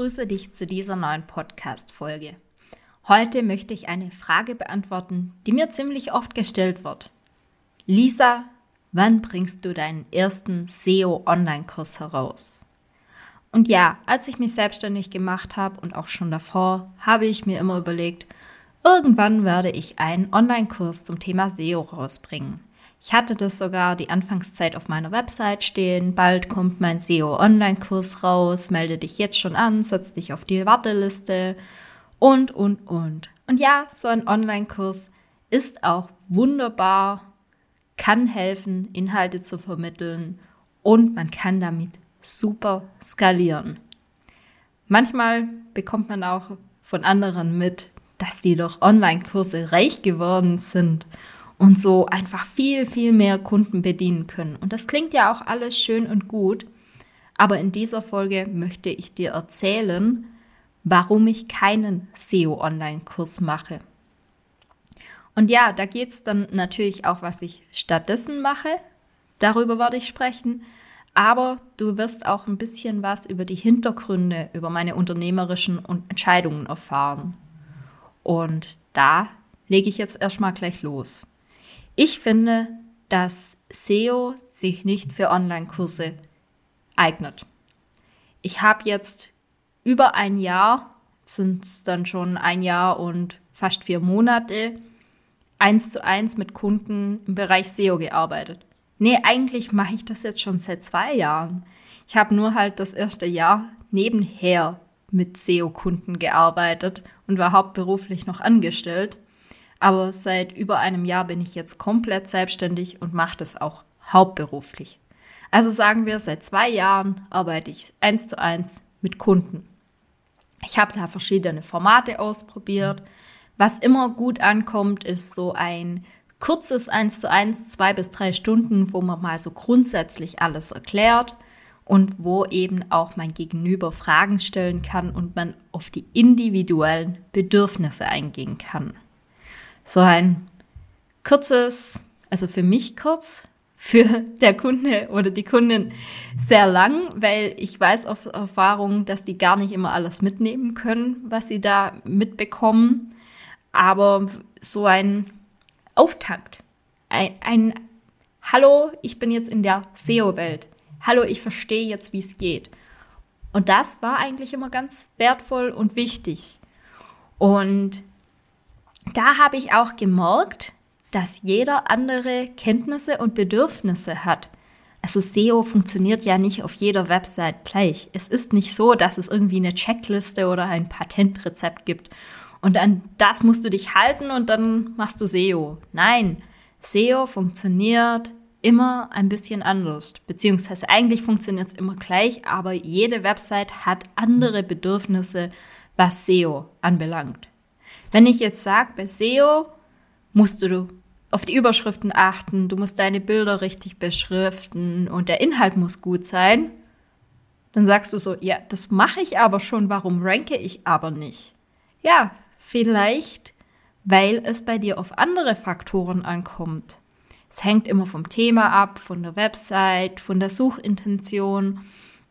Ich grüße dich zu dieser neuen Podcast-Folge. Heute möchte ich eine Frage beantworten, die mir ziemlich oft gestellt wird. Lisa, wann bringst du deinen ersten SEO-Online-Kurs heraus? Und ja, als ich mich selbstständig gemacht habe und auch schon davor, habe ich mir immer überlegt, irgendwann werde ich einen Online-Kurs zum Thema SEO rausbringen. Ich hatte das sogar die Anfangszeit auf meiner Website stehen. Bald kommt mein SEO-Online-Kurs raus. Melde dich jetzt schon an, setz dich auf die Warteliste und, und, und. Und ja, so ein Online-Kurs ist auch wunderbar, kann helfen, Inhalte zu vermitteln und man kann damit super skalieren. Manchmal bekommt man auch von anderen mit, dass die durch Online-Kurse reich geworden sind und so einfach viel, viel mehr Kunden bedienen können. Und das klingt ja auch alles schön und gut. Aber in dieser Folge möchte ich dir erzählen, warum ich keinen SEO-Online-Kurs mache. Und ja, da geht es dann natürlich auch, was ich stattdessen mache. Darüber werde ich sprechen. Aber du wirst auch ein bisschen was über die Hintergründe, über meine unternehmerischen Entscheidungen erfahren. Und da lege ich jetzt erstmal gleich los. Ich finde, dass SEO sich nicht für Online-Kurse eignet. Ich habe jetzt über ein Jahr, sind es dann schon ein Jahr und fast vier Monate, eins zu eins mit Kunden im Bereich SEO gearbeitet. Nee, eigentlich mache ich das jetzt schon seit zwei Jahren. Ich habe nur halt das erste Jahr nebenher mit SEO-Kunden gearbeitet und war hauptberuflich noch angestellt. Aber seit über einem Jahr bin ich jetzt komplett selbstständig und mache das auch hauptberuflich. Also sagen wir, seit zwei Jahren arbeite ich eins zu eins mit Kunden. Ich habe da verschiedene Formate ausprobiert. Was immer gut ankommt, ist so ein kurzes eins zu eins, zwei bis drei Stunden, wo man mal so grundsätzlich alles erklärt und wo eben auch mein Gegenüber Fragen stellen kann und man auf die individuellen Bedürfnisse eingehen kann so ein kurzes, also für mich kurz, für der Kunde oder die Kundin sehr lang, weil ich weiß auf Erfahrung, dass die gar nicht immer alles mitnehmen können, was sie da mitbekommen. Aber so ein Auftakt, ein, ein Hallo, ich bin jetzt in der SEO-Welt. Hallo, ich verstehe jetzt, wie es geht. Und das war eigentlich immer ganz wertvoll und wichtig. Und da habe ich auch gemerkt, dass jeder andere Kenntnisse und Bedürfnisse hat. Also SEO funktioniert ja nicht auf jeder Website gleich. Es ist nicht so, dass es irgendwie eine Checkliste oder ein Patentrezept gibt. Und an das musst du dich halten und dann machst du SEO. Nein, SEO funktioniert immer ein bisschen anders. Beziehungsweise eigentlich funktioniert es immer gleich, aber jede Website hat andere Bedürfnisse, was SEO anbelangt. Wenn ich jetzt sage, bei SEO musst du auf die Überschriften achten, du musst deine Bilder richtig beschriften und der Inhalt muss gut sein, dann sagst du so, ja, das mache ich aber schon, warum ranke ich aber nicht? Ja, vielleicht, weil es bei dir auf andere Faktoren ankommt. Es hängt immer vom Thema ab, von der Website, von der Suchintention.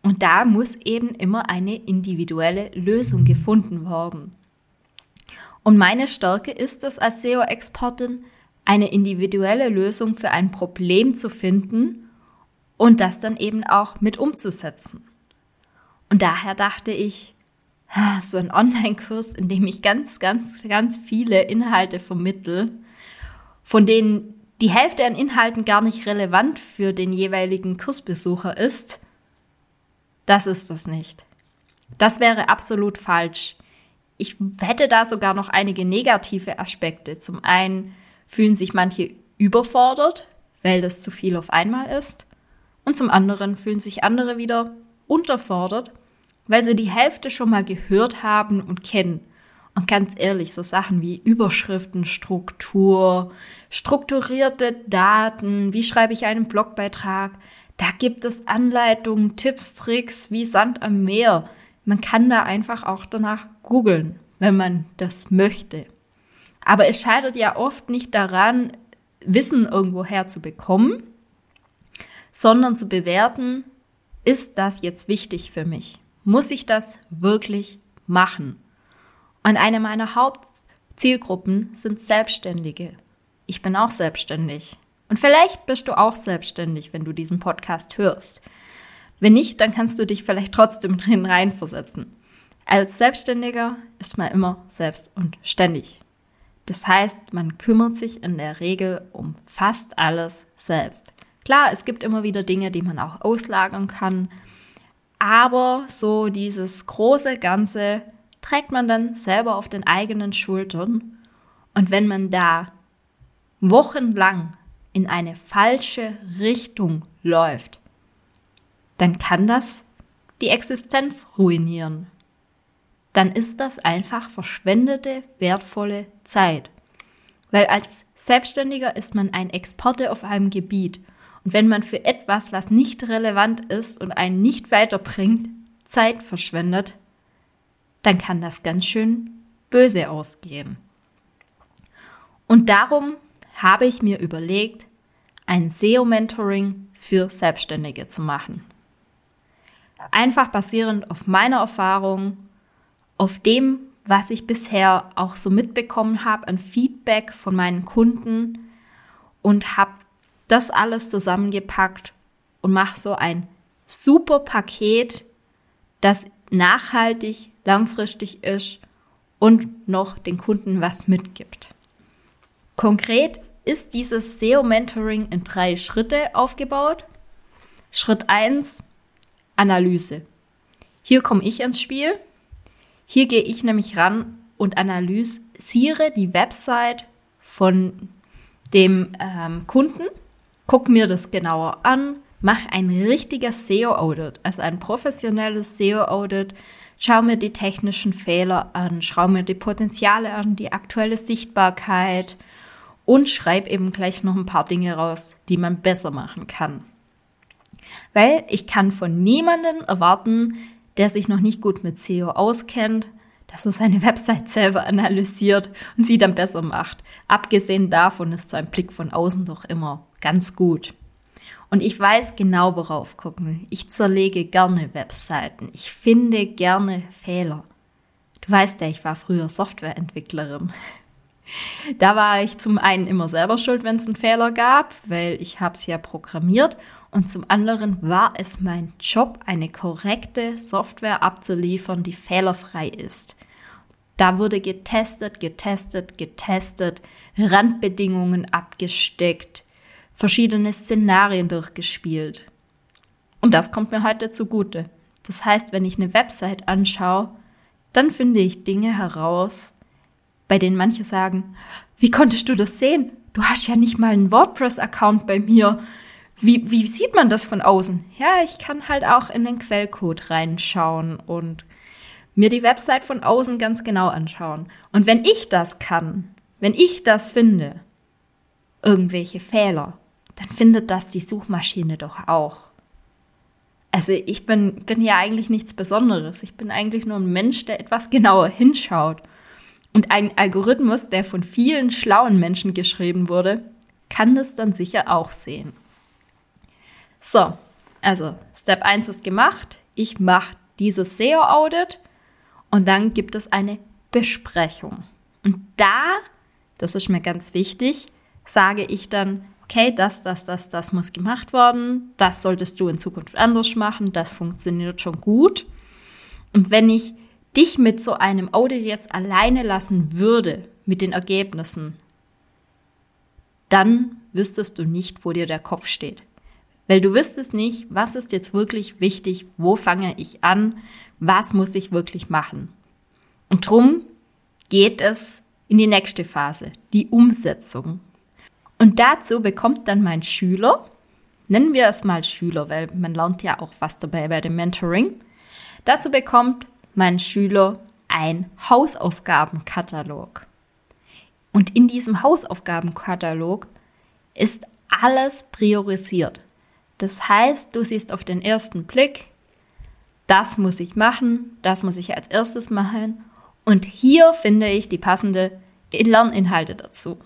Und da muss eben immer eine individuelle Lösung gefunden werden. Und meine Stärke ist es als SEO-Expertin, eine individuelle Lösung für ein Problem zu finden und das dann eben auch mit umzusetzen. Und daher dachte ich, so ein Online-Kurs, in dem ich ganz, ganz, ganz viele Inhalte vermittel, von denen die Hälfte an Inhalten gar nicht relevant für den jeweiligen Kursbesucher ist, das ist das nicht. Das wäre absolut falsch. Ich hätte da sogar noch einige negative Aspekte. Zum einen fühlen sich manche überfordert, weil das zu viel auf einmal ist. Und zum anderen fühlen sich andere wieder unterfordert, weil sie die Hälfte schon mal gehört haben und kennen. Und ganz ehrlich, so Sachen wie Überschriftenstruktur, strukturierte Daten, wie schreibe ich einen Blogbeitrag, da gibt es Anleitungen, Tipps, Tricks wie Sand am Meer. Man kann da einfach auch danach googeln, wenn man das möchte. Aber es scheitert ja oft nicht daran, Wissen irgendwo herzubekommen, sondern zu bewerten, ist das jetzt wichtig für mich? Muss ich das wirklich machen? Und eine meiner Hauptzielgruppen sind Selbstständige. Ich bin auch selbstständig. Und vielleicht bist du auch selbstständig, wenn du diesen Podcast hörst. Wenn nicht, dann kannst du dich vielleicht trotzdem drin reinversetzen. Als Selbstständiger ist man immer selbst und ständig. Das heißt, man kümmert sich in der Regel um fast alles selbst. Klar, es gibt immer wieder Dinge, die man auch auslagern kann, aber so dieses große Ganze trägt man dann selber auf den eigenen Schultern. Und wenn man da wochenlang in eine falsche Richtung läuft, dann kann das die Existenz ruinieren. Dann ist das einfach verschwendete, wertvolle Zeit. Weil als Selbstständiger ist man ein Experte auf einem Gebiet. Und wenn man für etwas, was nicht relevant ist und einen nicht weiterbringt, Zeit verschwendet, dann kann das ganz schön böse ausgehen. Und darum habe ich mir überlegt, ein SEO-Mentoring für Selbstständige zu machen. Einfach basierend auf meiner Erfahrung, auf dem, was ich bisher auch so mitbekommen habe an Feedback von meinen Kunden und habe das alles zusammengepackt und mache so ein super Paket, das nachhaltig, langfristig ist und noch den Kunden was mitgibt. Konkret ist dieses SEO-Mentoring in drei Schritte aufgebaut. Schritt eins Analyse. Hier komme ich ins Spiel. Hier gehe ich nämlich ran und analysiere die Website von dem ähm, Kunden, gucke mir das genauer an, mache ein richtiges SEO-Audit, also ein professionelles SEO-Audit, schau mir die technischen Fehler an, schau mir die Potenziale an, die aktuelle Sichtbarkeit und schreib eben gleich noch ein paar Dinge raus, die man besser machen kann. Weil ich kann von niemandem erwarten, der sich noch nicht gut mit SEO auskennt, dass er seine Website selber analysiert und sie dann besser macht. Abgesehen davon ist so ein Blick von außen doch immer ganz gut. Und ich weiß genau, worauf gucken. Ich zerlege gerne Webseiten. Ich finde gerne Fehler. Du weißt ja, ich war früher Softwareentwicklerin. Da war ich zum einen immer selber schuld, wenn es einen Fehler gab, weil ich habe es ja programmiert. Und zum anderen war es mein Job, eine korrekte Software abzuliefern, die fehlerfrei ist. Da wurde getestet, getestet, getestet, Randbedingungen abgesteckt, verschiedene Szenarien durchgespielt. Und das kommt mir heute zugute. Das heißt, wenn ich eine Website anschaue, dann finde ich Dinge heraus, bei denen manche sagen, wie konntest du das sehen? Du hast ja nicht mal einen WordPress-Account bei mir. Wie, wie sieht man das von außen? Ja, ich kann halt auch in den Quellcode reinschauen und mir die Website von außen ganz genau anschauen. Und wenn ich das kann, wenn ich das finde, irgendwelche Fehler, dann findet das die Suchmaschine doch auch. Also ich bin, bin ja eigentlich nichts Besonderes. Ich bin eigentlich nur ein Mensch, der etwas genauer hinschaut. Und ein Algorithmus, der von vielen schlauen Menschen geschrieben wurde, kann das dann sicher auch sehen. So, also Step 1 ist gemacht. Ich mache dieses SEO-Audit und dann gibt es eine Besprechung. Und da, das ist mir ganz wichtig, sage ich dann, okay, das, das, das, das muss gemacht werden, das solltest du in Zukunft anders machen, das funktioniert schon gut. Und wenn ich dich mit so einem Audit jetzt alleine lassen würde, mit den Ergebnissen, dann wüsstest du nicht, wo dir der Kopf steht. Weil du wüsstest nicht, was ist jetzt wirklich wichtig, wo fange ich an, was muss ich wirklich machen. Und drum geht es in die nächste Phase, die Umsetzung. Und dazu bekommt dann mein Schüler nennen wir es mal Schüler, weil man lernt ja auch was dabei bei dem Mentoring. Dazu bekommt mein Schüler ein Hausaufgabenkatalog. Und in diesem Hausaufgabenkatalog ist alles priorisiert. Das heißt, du siehst auf den ersten Blick, das muss ich machen, das muss ich als erstes machen. Und hier finde ich die passende Lerninhalte dazu.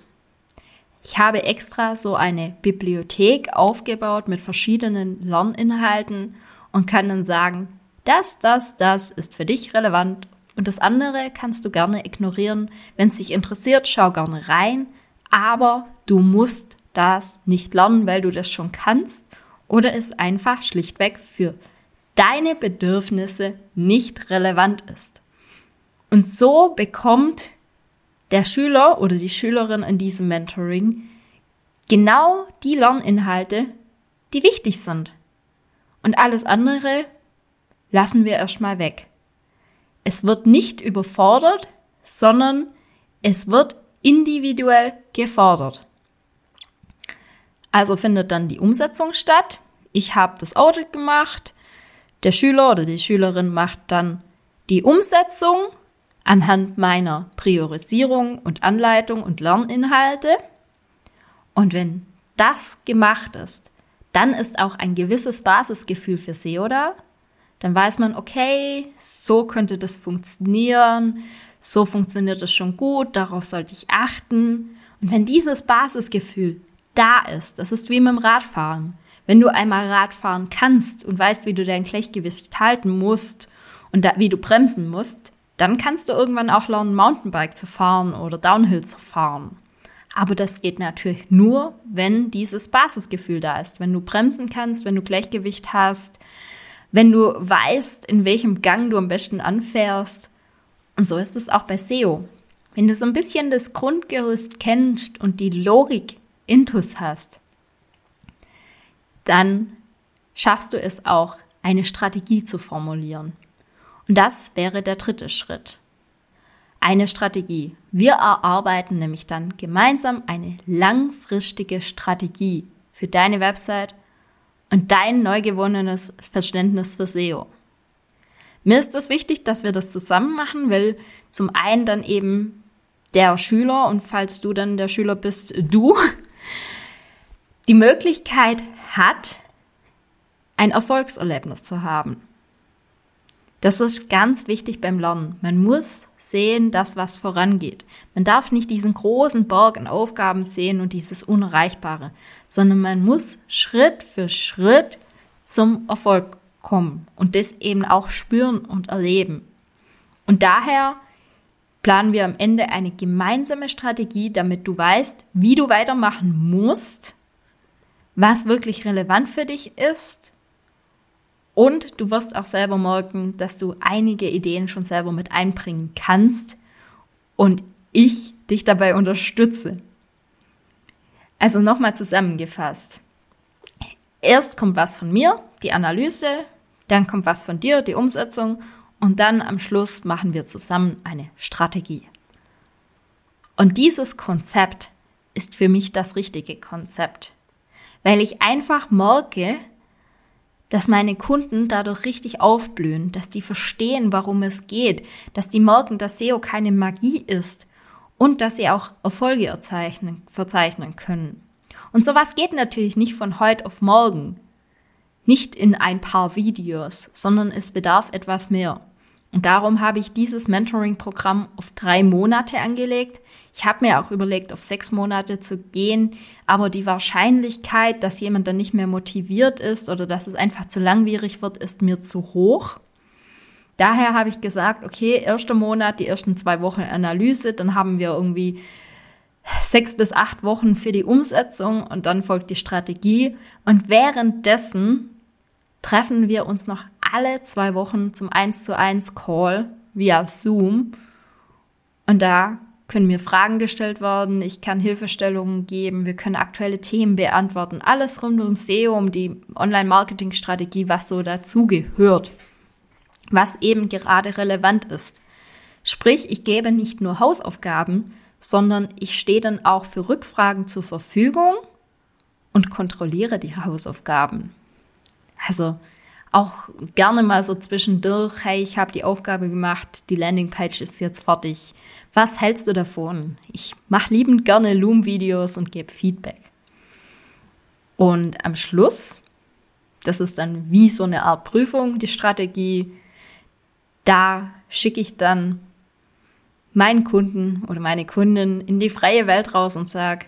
Ich habe extra so eine Bibliothek aufgebaut mit verschiedenen Lerninhalten und kann dann sagen, das, das, das ist für dich relevant und das andere kannst du gerne ignorieren. Wenn es dich interessiert, schau gerne rein, aber du musst das nicht lernen, weil du das schon kannst oder es einfach schlichtweg für deine Bedürfnisse nicht relevant ist. Und so bekommt der Schüler oder die Schülerin in diesem Mentoring genau die Lerninhalte, die wichtig sind. Und alles andere lassen wir erstmal weg. Es wird nicht überfordert, sondern es wird individuell gefordert. Also findet dann die Umsetzung statt. Ich habe das Audit gemacht. Der Schüler oder die Schülerin macht dann die Umsetzung anhand meiner Priorisierung und Anleitung und Lerninhalte. Und wenn das gemacht ist, dann ist auch ein gewisses Basisgefühl für SEO da dann weiß man, okay, so könnte das funktionieren, so funktioniert das schon gut, darauf sollte ich achten. Und wenn dieses Basisgefühl da ist, das ist wie mit dem Radfahren. Wenn du einmal Radfahren kannst und weißt, wie du dein Gleichgewicht halten musst und da, wie du bremsen musst, dann kannst du irgendwann auch lernen, Mountainbike zu fahren oder Downhill zu fahren. Aber das geht natürlich nur, wenn dieses Basisgefühl da ist, wenn du bremsen kannst, wenn du Gleichgewicht hast, wenn du weißt, in welchem Gang du am besten anfährst. Und so ist es auch bei SEO. Wenn du so ein bisschen das Grundgerüst kennst und die Logik intus hast, dann schaffst du es auch, eine Strategie zu formulieren. Und das wäre der dritte Schritt. Eine Strategie. Wir erarbeiten nämlich dann gemeinsam eine langfristige Strategie für deine Website und dein neu gewonnenes Verständnis für SEO. Mir ist es wichtig, dass wir das zusammen machen, weil zum einen dann eben der Schüler und falls du dann der Schüler bist, du die Möglichkeit hat, ein Erfolgserlebnis zu haben. Das ist ganz wichtig beim Lernen. Man muss sehen, dass was vorangeht. Man darf nicht diesen großen Berg an Aufgaben sehen und dieses Unerreichbare, sondern man muss Schritt für Schritt zum Erfolg kommen und das eben auch spüren und erleben. Und daher planen wir am Ende eine gemeinsame Strategie, damit du weißt, wie du weitermachen musst, was wirklich relevant für dich ist und du wirst auch selber merken, dass du einige Ideen schon selber mit einbringen kannst und ich dich dabei unterstütze. Also nochmal zusammengefasst. Erst kommt was von mir, die Analyse, dann kommt was von dir, die Umsetzung und dann am Schluss machen wir zusammen eine Strategie. Und dieses Konzept ist für mich das richtige Konzept, weil ich einfach merke, dass meine Kunden dadurch richtig aufblühen, dass die verstehen, warum es geht, dass die merken, dass SEO keine Magie ist und dass sie auch Erfolge erzeichnen, verzeichnen können. Und sowas geht natürlich nicht von heute auf morgen, nicht in ein paar Videos, sondern es bedarf etwas mehr. Und darum habe ich dieses Mentoring-Programm auf drei Monate angelegt. Ich habe mir auch überlegt, auf sechs Monate zu gehen, aber die Wahrscheinlichkeit, dass jemand dann nicht mehr motiviert ist oder dass es einfach zu langwierig wird, ist mir zu hoch. Daher habe ich gesagt, okay, erster Monat, die ersten zwei Wochen Analyse, dann haben wir irgendwie sechs bis acht Wochen für die Umsetzung und dann folgt die Strategie. Und währenddessen treffen wir uns noch alle zwei Wochen zum 1 zu 1 Call via Zoom. Und da können mir Fragen gestellt werden, ich kann Hilfestellungen geben, wir können aktuelle Themen beantworten, alles rund um SEO, um die Online-Marketing-Strategie, was so dazugehört, was eben gerade relevant ist. Sprich, ich gebe nicht nur Hausaufgaben, sondern ich stehe dann auch für Rückfragen zur Verfügung und kontrolliere die Hausaufgaben. Also auch gerne mal so zwischendurch, hey, ich habe die Aufgabe gemacht, die Landingpage ist jetzt fertig. Was hältst du davon? Ich mache liebend gerne Loom-Videos und gebe Feedback. Und am Schluss, das ist dann wie so eine Art Prüfung, die Strategie, da schicke ich dann meinen Kunden oder meine Kundin in die freie Welt raus und sage,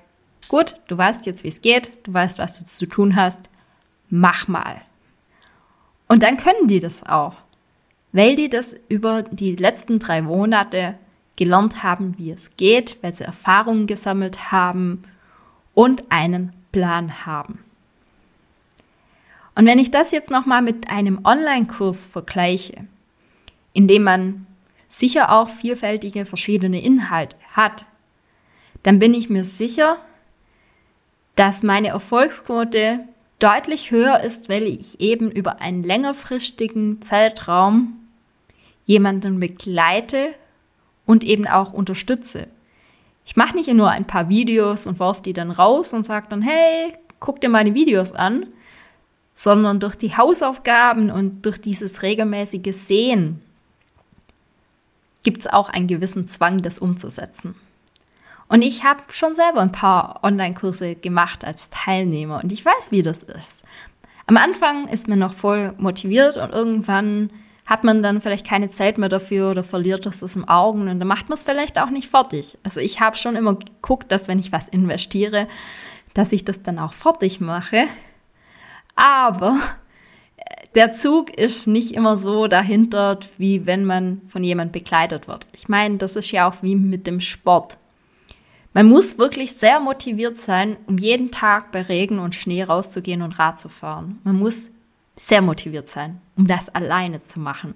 gut, du weißt jetzt, wie es geht, du weißt, was du zu tun hast, mach mal. Und dann können die das auch, weil die das über die letzten drei Monate gelernt haben, wie es geht, weil sie Erfahrungen gesammelt haben und einen Plan haben. Und wenn ich das jetzt nochmal mit einem Online-Kurs vergleiche, in dem man sicher auch vielfältige verschiedene Inhalte hat, dann bin ich mir sicher, dass meine Erfolgsquote deutlich höher ist, weil ich eben über einen längerfristigen Zeitraum jemanden begleite und eben auch unterstütze. Ich mache nicht nur ein paar Videos und werfe die dann raus und sage dann, hey, guck dir meine Videos an, sondern durch die Hausaufgaben und durch dieses regelmäßige Sehen gibt es auch einen gewissen Zwang, das umzusetzen. Und ich habe schon selber ein paar Online-Kurse gemacht als Teilnehmer und ich weiß, wie das ist. Am Anfang ist man noch voll motiviert und irgendwann hat man dann vielleicht keine Zeit mehr dafür oder verliert das aus dem Augen und dann macht man es vielleicht auch nicht fertig. Also ich habe schon immer geguckt, dass wenn ich was investiere, dass ich das dann auch fertig mache. Aber der Zug ist nicht immer so dahinter, wie wenn man von jemand begleitet wird. Ich meine, das ist ja auch wie mit dem Sport. Man muss wirklich sehr motiviert sein, um jeden Tag bei Regen und Schnee rauszugehen und Rad zu fahren. Man muss sehr motiviert sein, um das alleine zu machen.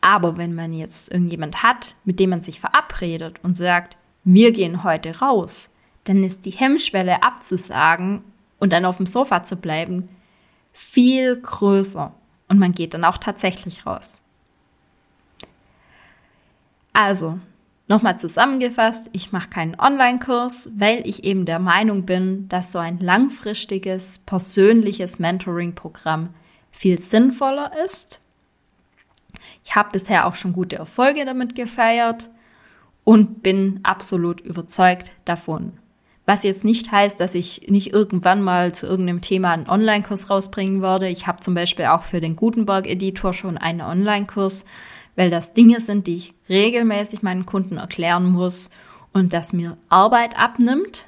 Aber wenn man jetzt irgendjemand hat, mit dem man sich verabredet und sagt, wir gehen heute raus, dann ist die Hemmschwelle abzusagen und dann auf dem Sofa zu bleiben viel größer und man geht dann auch tatsächlich raus. Also, nochmal zusammengefasst, ich mache keinen Online-Kurs, weil ich eben der Meinung bin, dass so ein langfristiges, persönliches Mentoring-Programm viel sinnvoller ist. Ich habe bisher auch schon gute Erfolge damit gefeiert und bin absolut überzeugt davon. Was jetzt nicht heißt, dass ich nicht irgendwann mal zu irgendeinem Thema einen Online-Kurs rausbringen würde. Ich habe zum Beispiel auch für den Gutenberg-Editor schon einen Online-Kurs, weil das Dinge sind, die ich regelmäßig meinen Kunden erklären muss und das mir Arbeit abnimmt.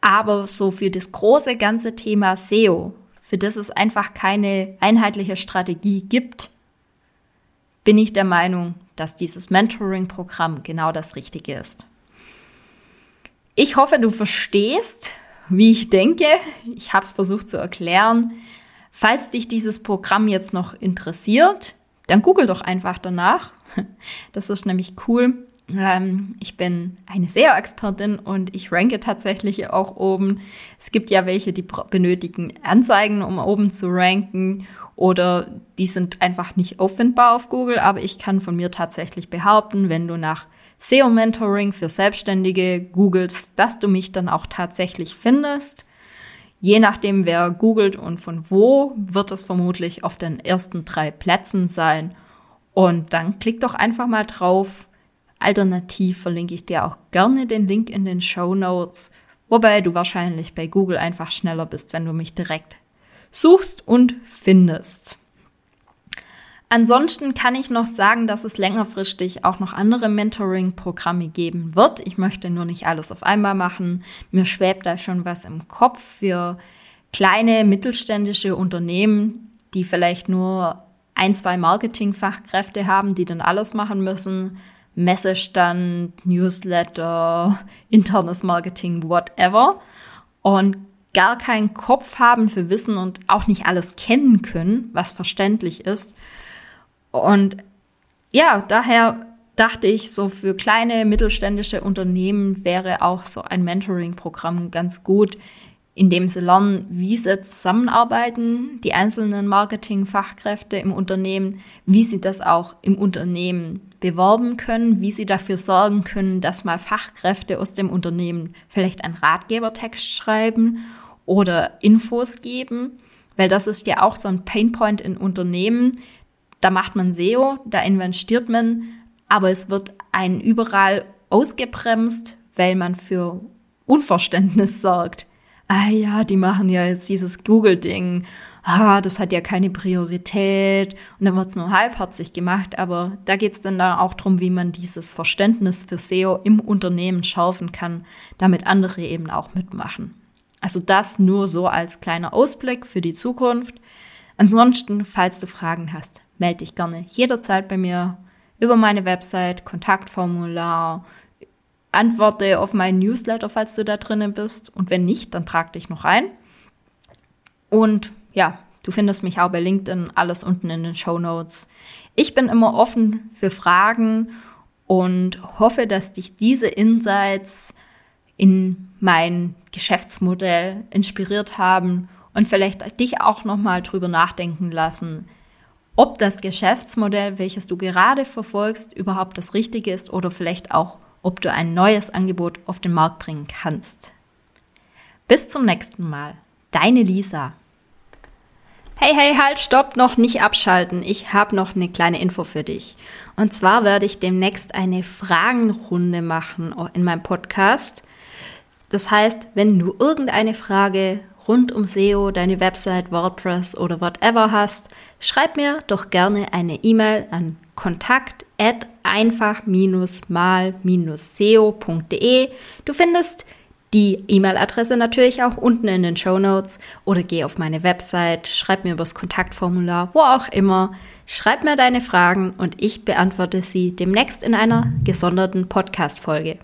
Aber so für das große ganze Thema SEO, für das es einfach keine einheitliche Strategie gibt, bin ich der Meinung, dass dieses Mentoring-Programm genau das Richtige ist. Ich hoffe, du verstehst, wie ich denke. Ich habe es versucht zu erklären. Falls dich dieses Programm jetzt noch interessiert, dann google doch einfach danach. Das ist nämlich cool. Ähm, ich bin eine SEO-Expertin und ich ranke tatsächlich auch oben. Es gibt ja welche, die benötigen Anzeigen, um oben zu ranken oder die sind einfach nicht auffindbar auf Google, aber ich kann von mir tatsächlich behaupten, wenn du nach SEO-Mentoring für Selbstständige googelst, dass du mich dann auch tatsächlich findest. Je nachdem, wer googelt und von wo, wird es vermutlich auf den ersten drei Plätzen sein. Und dann klick doch einfach mal drauf. Alternativ verlinke ich dir auch gerne den Link in den Show Notes, wobei du wahrscheinlich bei Google einfach schneller bist, wenn du mich direkt suchst und findest. Ansonsten kann ich noch sagen, dass es längerfristig auch noch andere Mentoring-Programme geben wird. Ich möchte nur nicht alles auf einmal machen. Mir schwebt da schon was im Kopf für kleine mittelständische Unternehmen, die vielleicht nur ein, zwei Marketingfachkräfte haben, die dann alles machen müssen. Messestand, Newsletter, internes Marketing, whatever. Und gar keinen Kopf haben für Wissen und auch nicht alles kennen können, was verständlich ist. Und ja, daher dachte ich, so für kleine mittelständische Unternehmen wäre auch so ein Mentoring-Programm ganz gut, indem sie lernen, wie sie zusammenarbeiten, die einzelnen Marketingfachkräfte im Unternehmen, wie sie das auch im Unternehmen bewerben können, wie sie dafür sorgen können, dass mal Fachkräfte aus dem Unternehmen vielleicht einen Ratgebertext schreiben oder Infos geben, weil das ist ja auch so ein Painpoint in Unternehmen. Da macht man SEO, da investiert man, aber es wird einen überall ausgebremst, weil man für Unverständnis sorgt ah ja, die machen ja jetzt dieses Google-Ding, ah, das hat ja keine Priorität und dann wird's nur halbherzig gemacht, aber da geht's dann, dann auch drum, wie man dieses Verständnis für SEO im Unternehmen schaufen kann, damit andere eben auch mitmachen. Also das nur so als kleiner Ausblick für die Zukunft. Ansonsten, falls du Fragen hast, melde dich gerne jederzeit bei mir über meine Website, Kontaktformular, antworte auf meinen Newsletter, falls du da drinnen bist. Und wenn nicht, dann trag dich noch ein. Und ja, du findest mich auch bei LinkedIn, alles unten in den Show Notes. Ich bin immer offen für Fragen und hoffe, dass dich diese Insights in mein Geschäftsmodell inspiriert haben und vielleicht dich auch nochmal drüber nachdenken lassen, ob das Geschäftsmodell, welches du gerade verfolgst, überhaupt das Richtige ist oder vielleicht auch ob du ein neues Angebot auf den Markt bringen kannst. Bis zum nächsten Mal. Deine Lisa. Hey, hey, halt, stopp, noch nicht abschalten. Ich habe noch eine kleine Info für dich. Und zwar werde ich demnächst eine Fragenrunde machen in meinem Podcast. Das heißt, wenn du irgendeine Frage rund um SEO, deine Website, WordPress oder whatever hast, schreib mir doch gerne eine E-Mail an kontakt einfach-mal-seo.de. Du findest die E-Mail-Adresse natürlich auch unten in den Show Notes oder geh auf meine Website, schreib mir übers Kontaktformular, wo auch immer. Schreib mir deine Fragen und ich beantworte sie demnächst in einer gesonderten Podcast-Folge.